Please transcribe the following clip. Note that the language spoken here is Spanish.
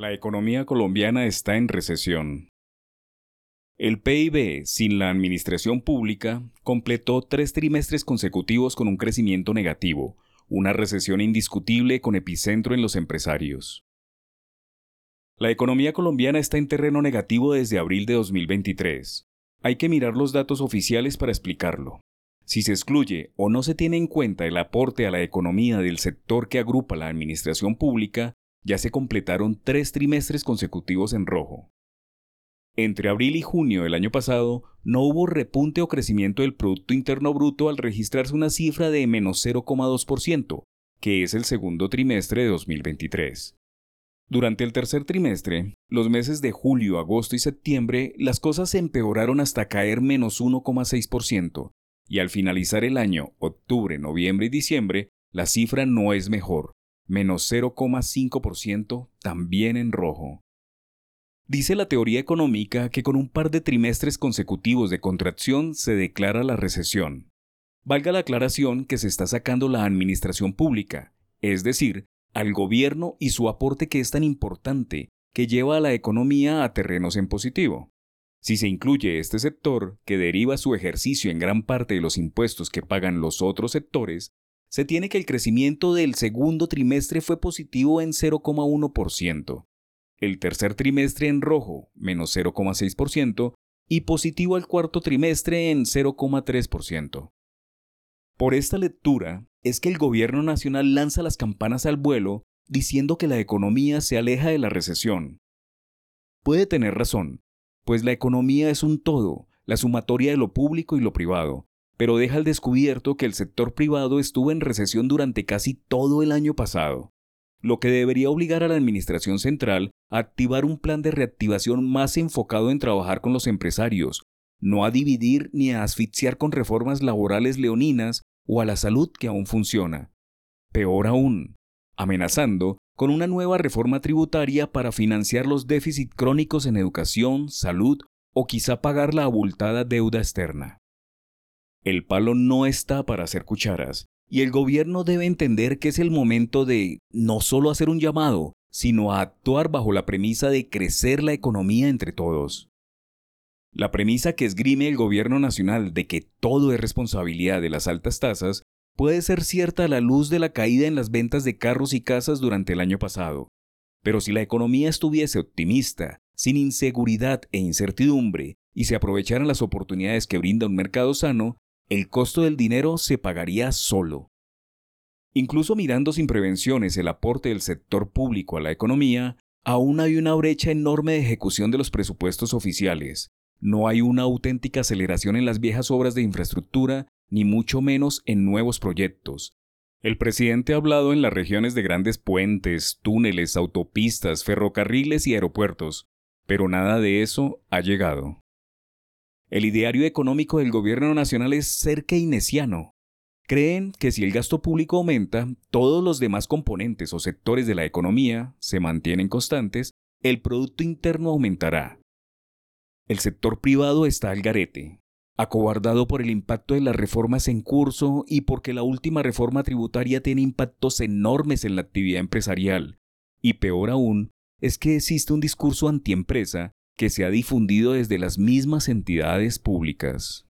La economía colombiana está en recesión. El PIB, sin la administración pública, completó tres trimestres consecutivos con un crecimiento negativo, una recesión indiscutible con epicentro en los empresarios. La economía colombiana está en terreno negativo desde abril de 2023. Hay que mirar los datos oficiales para explicarlo. Si se excluye o no se tiene en cuenta el aporte a la economía del sector que agrupa la administración pública, ya se completaron tres trimestres consecutivos en rojo. Entre abril y junio del año pasado, no hubo repunte o crecimiento del Producto Interno Bruto al registrarse una cifra de menos 0,2%, que es el segundo trimestre de 2023. Durante el tercer trimestre, los meses de julio, agosto y septiembre, las cosas se empeoraron hasta caer menos 1,6%, y al finalizar el año, octubre, noviembre y diciembre, la cifra no es mejor, menos 0,5%, también en rojo. Dice la teoría económica que con un par de trimestres consecutivos de contracción se declara la recesión. Valga la aclaración que se está sacando la administración pública, es decir, al gobierno y su aporte que es tan importante, que lleva a la economía a terrenos en positivo. Si se incluye este sector, que deriva su ejercicio en gran parte de los impuestos que pagan los otros sectores, se tiene que el crecimiento del segundo trimestre fue positivo en 0,1%, el tercer trimestre en rojo, menos 0,6%, y positivo al cuarto trimestre en 0,3%. Por esta lectura es que el gobierno nacional lanza las campanas al vuelo diciendo que la economía se aleja de la recesión. Puede tener razón, pues la economía es un todo, la sumatoria de lo público y lo privado, pero deja al descubierto que el sector privado estuvo en recesión durante casi todo el año pasado, lo que debería obligar a la Administración Central a activar un plan de reactivación más enfocado en trabajar con los empresarios, no a dividir ni a asfixiar con reformas laborales leoninas o a la salud que aún funciona. Peor aún, amenazando con una nueva reforma tributaria para financiar los déficits crónicos en educación, salud o quizá pagar la abultada deuda externa. El palo no está para hacer cucharas, y el gobierno debe entender que es el momento de no solo hacer un llamado, sino a actuar bajo la premisa de crecer la economía entre todos. La premisa que esgrime el gobierno nacional de que todo es responsabilidad de las altas tasas puede ser cierta a la luz de la caída en las ventas de carros y casas durante el año pasado. Pero si la economía estuviese optimista, sin inseguridad e incertidumbre, y se aprovecharan las oportunidades que brinda un mercado sano, el costo del dinero se pagaría solo. Incluso mirando sin prevenciones el aporte del sector público a la economía, aún hay una brecha enorme de ejecución de los presupuestos oficiales. No hay una auténtica aceleración en las viejas obras de infraestructura, ni mucho menos en nuevos proyectos. El presidente ha hablado en las regiones de grandes puentes, túneles, autopistas, ferrocarriles y aeropuertos, pero nada de eso ha llegado. El ideario económico del gobierno nacional es ser keynesiano. Creen que si el gasto público aumenta, todos los demás componentes o sectores de la economía se mantienen constantes, el Producto Interno aumentará. El sector privado está al garete, acobardado por el impacto de las reformas en curso y porque la última reforma tributaria tiene impactos enormes en la actividad empresarial. Y peor aún, es que existe un discurso antiempresa que se ha difundido desde las mismas entidades públicas.